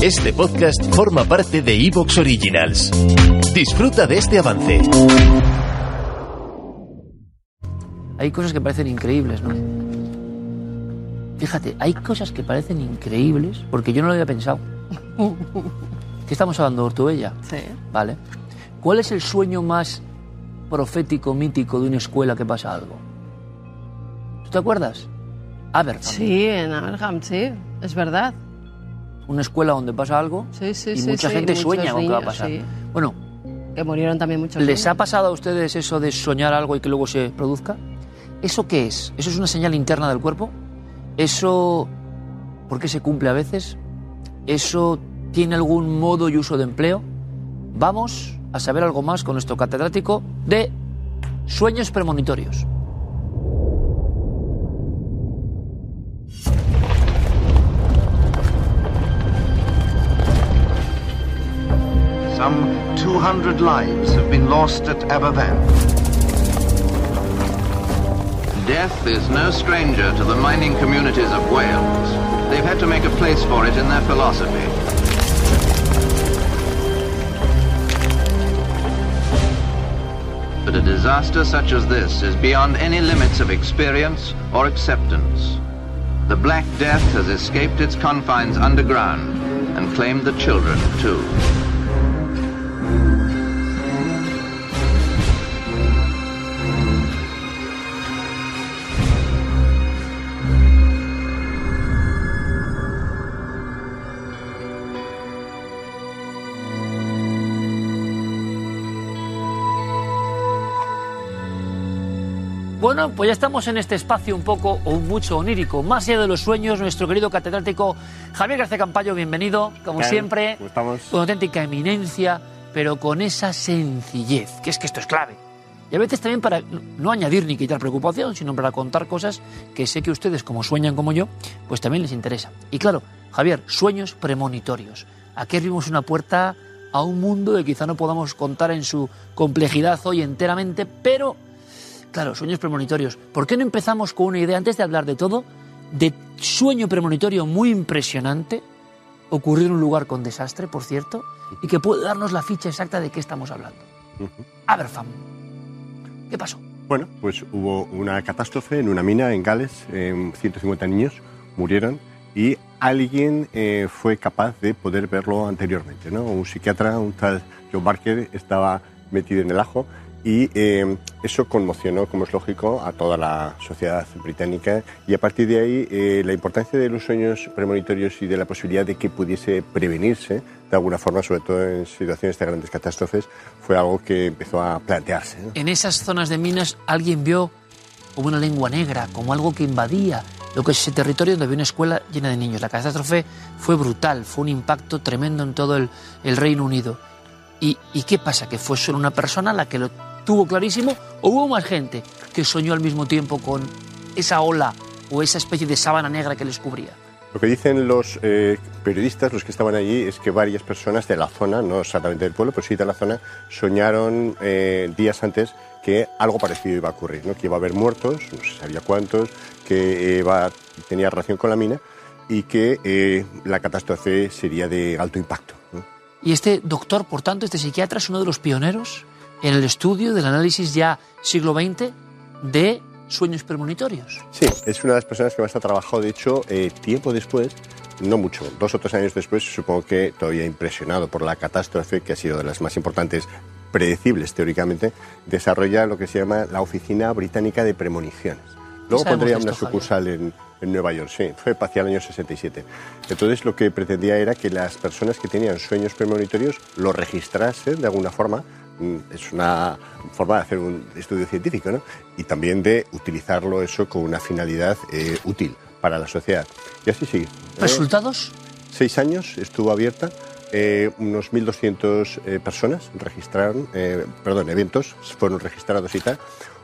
Este podcast forma parte de Evox Originals. Disfruta de este avance. Hay cosas que parecen increíbles, ¿no? Fíjate, hay cosas que parecen increíbles porque yo no lo había pensado. ¿Qué estamos hablando, Ortubella? Sí. Vale. ¿Cuál es el sueño más profético, mítico de una escuela que pasa algo? ¿Tú te acuerdas? Aberfan. Sí, en Abraham, sí, es verdad. Una escuela donde pasa algo Sí, sí, y sí. mucha gente sueña con qué va a pasar. Bueno, Que murieron también muchos ¿les ha pasado a ustedes eso de soñar algo y que luego se produzca? ¿Eso qué es? ¿Eso es una señal interna del cuerpo? ¿Eso por qué se cumple a veces? ¿Eso tiene algún modo y uso de empleo? Vamos a saber algo más con nuestro catedrático de sueños premonitorios. Some 200 lives have been lost at Aberfan. Death is no stranger to the mining communities of Wales. They've had to make a place for it in their philosophy. But a disaster such as this is beyond any limits of experience or acceptance. The Black Death has escaped its confines underground and claimed the children, too. Bueno, pues ya estamos en este espacio un poco o mucho onírico, más allá de los sueños, nuestro querido catedrático Javier García Campayo, bienvenido, como siempre, ¿cómo estamos? con auténtica eminencia, pero con esa sencillez, que es que esto es clave. Y a veces también para no añadir ni quitar preocupación, sino para contar cosas que sé que ustedes, como sueñan como yo, pues también les interesa. Y claro, Javier, sueños premonitorios. Aquí abrimos una puerta a un mundo que quizá no podamos contar en su complejidad hoy enteramente, pero Claro, sueños premonitorios. ¿Por qué no empezamos con una idea, antes de hablar de todo, de sueño premonitorio muy impresionante, ocurrido en un lugar con desastre, por cierto, y que puede darnos la ficha exacta de qué estamos hablando? Aberfam. ¿Qué pasó? Bueno, pues hubo una catástrofe en una mina en Gales, eh, 150 niños murieron y alguien eh, fue capaz de poder verlo anteriormente. ¿no? Un psiquiatra, un tal Joe Barker, estaba metido en el ajo y eh, eso conmocionó, como es lógico, a toda la sociedad británica y a partir de ahí eh, la importancia de los sueños premonitorios y de la posibilidad de que pudiese prevenirse de alguna forma, sobre todo en situaciones de grandes catástrofes, fue algo que empezó a plantearse. ¿no? En esas zonas de minas alguien vio como una lengua negra, como algo que invadía lo que es ese territorio donde había una escuela llena de niños. La catástrofe fue brutal, fue un impacto tremendo en todo el, el Reino Unido. ¿Y, ¿Y qué pasa? ¿Que fue solo una persona la que lo tuvo clarísimo o hubo más gente que soñó al mismo tiempo con esa ola o esa especie de sábana negra que les cubría? Lo que dicen los eh, periodistas, los que estaban allí, es que varias personas de la zona, no exactamente del pueblo, pero sí de la zona, soñaron eh, días antes que algo parecido iba a ocurrir, ¿no? que iba a haber muertos, no se sabía cuántos, que eh, iba- tenía relación con la mina y que eh, la catástrofe sería de alto impacto. ¿no? Y este doctor, por tanto, este psiquiatra es uno de los pioneros en el estudio del análisis ya siglo XX de sueños premonitorios. Sí, es una de las personas que más ha trabajado, de hecho, eh, tiempo después, no mucho, dos o tres años después, supongo que todavía impresionado por la catástrofe, que ha sido de las más importantes, predecibles teóricamente, desarrolla lo que se llama la Oficina Británica de Premoniciones. Luego pondría de una esto, sucursal en, en Nueva York, sí, fue hacia el año 67. Entonces lo que pretendía era que las personas que tenían sueños premonitorios lo registrasen de alguna forma, es una forma de hacer un estudio científico, ¿no? Y también de utilizarlo eso con una finalidad eh, útil para la sociedad. Y así sigue. ¿Resultados? Seis años estuvo abierta, eh, unos 1.200 eh, personas registraron, eh, perdón, eventos fueron registrados y tal.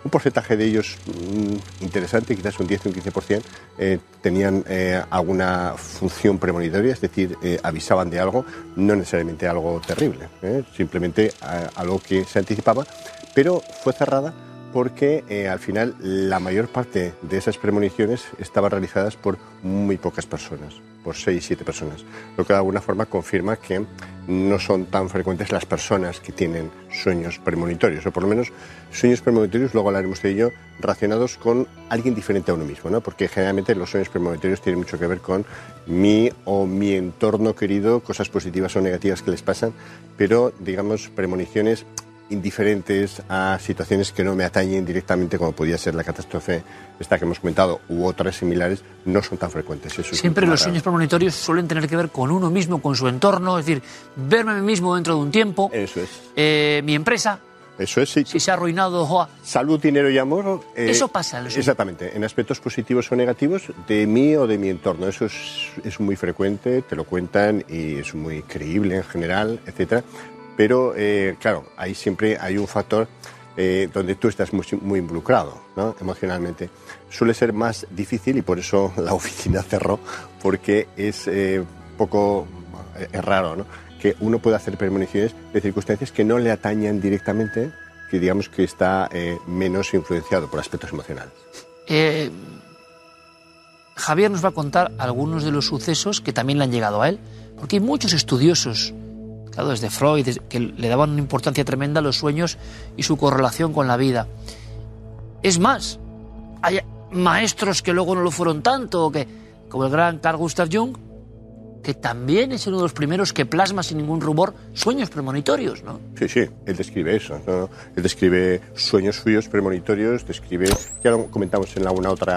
Un porcentaje de ellos mm, interesante, quizás un 10 o un 15%, eh, tenían alguna función premonitoria, es decir, avisaban de algo, no necesariamente algo terrible, simplemente a- algo que se anticipaba, pero fue cerrada porque al final la mayor parte de esas premoniciones estaban realizadas por muy pocas personas. Por 6, 7 personas, lo que de alguna forma confirma que no son tan frecuentes las personas que tienen sueños premonitorios, o por lo menos sueños premonitorios, luego hablaremos de ello, relacionados con alguien diferente a uno mismo, ¿no? porque generalmente los sueños premonitorios tienen mucho que ver con mi o mi entorno querido, cosas positivas o negativas que les pasan, pero digamos premoniciones indiferentes a situaciones que no me atañen directamente, como podía ser la catástrofe esta que hemos comentado, u otras similares, no son tan frecuentes. Eso es Siempre los raro. sueños premonitorios suelen tener que ver con uno mismo, con su entorno, es decir, verme a mí mismo dentro de un tiempo, Eso es. eh, mi empresa, Eso es, sí. si se ha arruinado, joa, Salud, dinero y amor. eh, Eso pasa los sueños. Exactamente, en aspectos positivos o negativos de mí o de mi entorno. Eso es, es muy frecuente, te lo cuentan y es muy creíble en general, etcétera. Pero, eh, claro, ahí siempre hay un factor eh, donde tú estás muy, muy involucrado ¿no? emocionalmente. Suele ser más difícil y por eso la oficina cerró, porque es eh, poco eh, es raro ¿no? que uno pueda hacer premoniciones de circunstancias que no le atañan directamente, que digamos que está eh, menos influenciado por aspectos emocionales. Eh, Javier nos va a contar algunos de los sucesos que también le han llegado a él, porque hay muchos estudiosos, desde Freud, que le daban una importancia tremenda a los sueños y su correlación con la vida. Es más, hay maestros que luego no lo fueron tanto, o que, como el gran Carl Gustav Jung, que también es uno de los primeros que plasma sin ningún rumor sueños premonitorios, ¿no? Sí, sí, él describe eso. ¿no? Él describe sueños suyos premonitorios, describe, ya lo comentamos en algún otro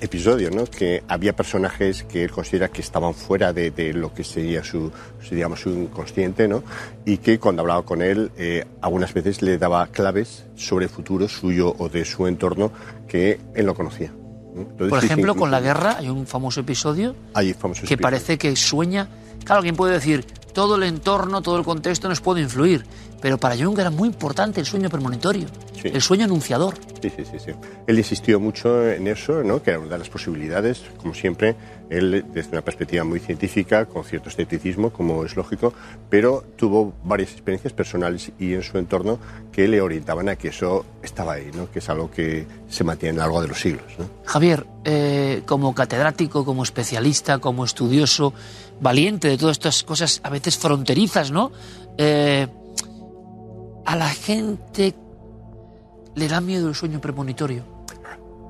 episodio, ¿no? que había personajes que él considera que estaban fuera de, lo que sería su, su, digamos, su inconsciente, ¿no? y que cuando hablaba con él, eh, algunas veces le daba claves sobre el futuro suyo o de su entorno que él no conocía. Por ejemplo, con la guerra hay un famoso episodio Hay que parece que sueña. Claro, quien puede decir, todo el entorno, todo el contexto nos puede influir, pero para Jung era muy importante el sueño premonitorio, Sí. el sueño anunciador. Sí, sí, sí, sí. Él insistió mucho en eso, ¿no? que era una de las posibilidades, como siempre, él desde una perspectiva muy científica, con cierto escepticismo, como es lógico, pero tuvo varias experiencias personales y en su entorno que le orientaban a que eso estaba ahí, ¿no? que es algo que se mantiene a lo largo de los siglos. ¿no? Javier, eh, como catedrático, como especialista, como estudioso, valiente de todas estas cosas a veces fronterizas, ¿no? Eh, a la gente le da miedo el sueño premonitorio.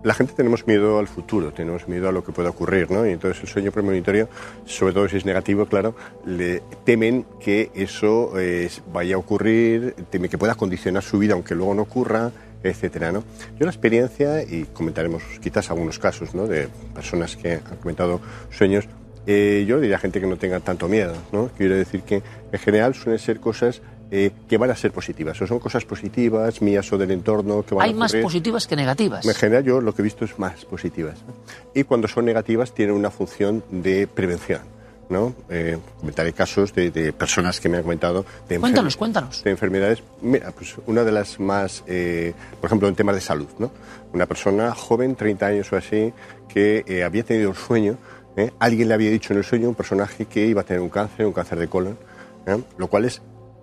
La gente tenemos miedo al futuro, tenemos miedo a lo que pueda ocurrir, ¿no? Y entonces el sueño premonitorio, sobre todo si es negativo, claro, le temen que eso eh, vaya a ocurrir, temen que pueda condicionar su vida, aunque luego no ocurra, etcétera, ¿no? Yo la experiencia, y comentaremos quizás algunos casos, ¿no? De personas que han comentado sueños, eh, yo diría a gente que no tenga tanto miedo, ¿no? Quiero decir que en general suelen ser cosas eh, que van a ser positivas, o son cosas positivas, mías o del entorno, que van Hay a más positivas que negativas. En general yo lo que he visto es más positivas. Y cuando son negativas tienen una función de prevención. ¿no? Eh, comentaré casos de, de personas que me han comentado de, Cuéntanos, cuéntanos. de enfermedades. Mira, pues una de las más, eh, por ejemplo, en temas de salud. ¿no? Una persona joven, 30 años o así, que eh, había tenido un sueño. ¿eh? Alguien le había dicho en el sueño un personaje que iba a tener un cáncer, un cáncer de colon, ¿eh? lo cual es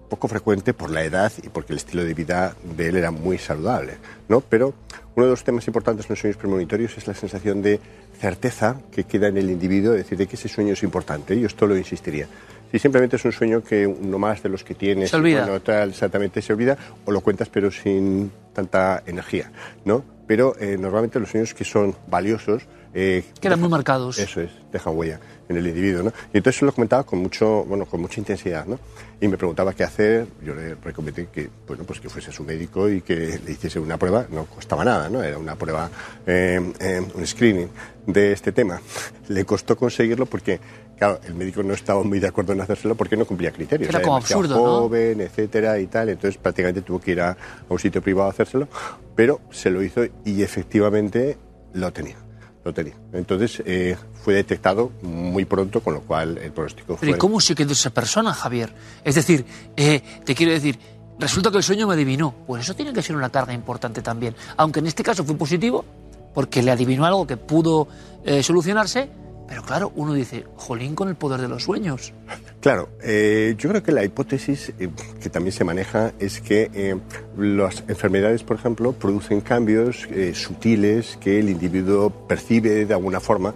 poco frecuente por la edad y porque el estilo de vida de él era muy saludable, ¿no? Pero uno de los temas importantes en los sueños premonitorios es la sensación de certeza que queda en el individuo, de decir, de que ese sueño es importante. Yo esto lo insistiría. Si simplemente es un sueño que uno más de los que tienes, Se olvida. bueno, tal, exactamente se olvida, o lo cuentas pero sin tanta energía, ¿no? Pero eh, normalmente los sueños que son valiosos... eh, Quedan muy dejan- marcados. Eso es, dejan huella en el individuo, ¿no? Y entonces lo comentaba con mucho, bueno, con mucha intensidad, ¿no? Y me preguntaba qué hacer, yo le recomendé que, bueno, pues que fuese a su médico y que le hiciese una prueba, no costaba nada, ¿no? Era una prueba, eh, eh, un screening de este tema. Le costó conseguirlo porque, claro, el médico no estaba muy de acuerdo en hacérselo porque no cumplía criterios. Era como demasiado absurdo, ¿no? joven, etcétera y tal, entonces prácticamente tuvo que ir a, a un sitio privado a hacérselo, pero se lo hizo y efectivamente lo tenía. Tenía. Entonces eh, fue detectado muy pronto, con lo cual el pronóstico fue. Pero ¿y cómo se quedó esa persona, Javier? Es decir, eh, te quiero decir, resulta que el sueño me adivinó. Pues eso tiene que ser una carga importante también. Aunque en este caso fue positivo, porque le adivinó algo que pudo eh, solucionarse, pero claro, uno dice, jolín con el poder de los sueños. Claro, eh, yo creo que la hipótesis eh, que también se maneja es que eh, las enfermedades, por ejemplo, producen cambios eh, sutiles que el individuo percibe de alguna forma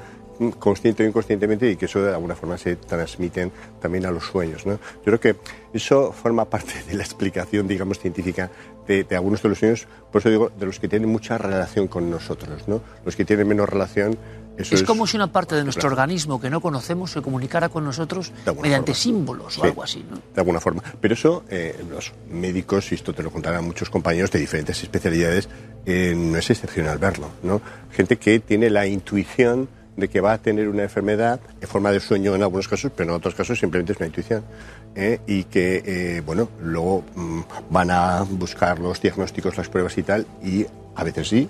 consciente o inconscientemente y que eso de alguna forma se transmiten también a los sueños. ¿no? Yo creo que eso forma parte de la explicación, digamos, científica de, de, algunos de los sueños, por eso digo, de los que tienen mucha relación con nosotros. ¿no? Los que tienen menos relación eso es, como si una parte de nuestro claro. organismo que no conocemos se comunicara con nosotros mediante forma. símbolos o Sí, algo así. ¿no? De alguna forma. Pero eso, eh, los médicos, y esto te lo contarán muchos compañeros de diferentes especialidades, eh, no es excepcional verlo. ¿no? Gente que tiene la intuición de que va a tener una enfermedad en forma de sueño en algunos casos, pero en otros casos simplemente es una intuición. ¿eh? Y que, eh, bueno, luego mm, van a buscar los diagnósticos, las pruebas y tal, y a veces sí,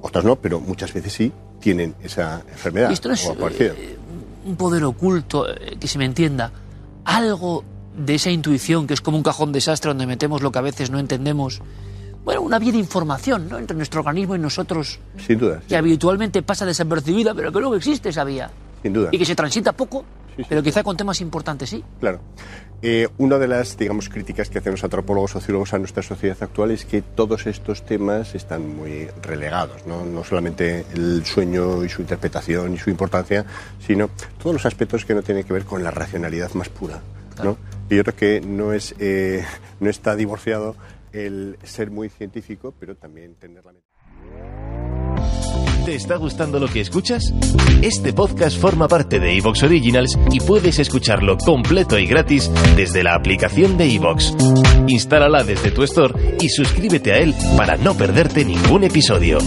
otras no, pero muchas veces sí tienen esa enfermedad. Esto no es o eh, un poder oculto, que se me entienda, algo de esa intuición que es como un cajón desastre donde metemos lo que a veces no entendemos. Bueno, una vía de información ¿no? entre nuestro organismo y nosotros Sin duda. que habitualmente pasa desapercibida, pero que luego existe esa vía. Sin duda. Y que se transita poco, Sí, sí. pero quizá con temas importantes sí. Claro. Eh, una de las, digamos, críticas que hacen los antropólogos sociólogos a nuestra sociedad actual es que todos estos temas están muy relegados, ¿no? No solamente el sueño y su interpretación y su importancia, sino todos los aspectos que no tienen que ver con la racionalidad más pura, ¿no? Y yo creo que no, es, eh, no está divorciado el ser muy científico, pero también tener la mente. ¿Te está gustando lo que escuchas? Este podcast forma parte de Evox Originals y puedes escucharlo completo y gratis desde la aplicación de Evox. Instálala desde tu store y suscríbete a él para no perderte ningún episodio.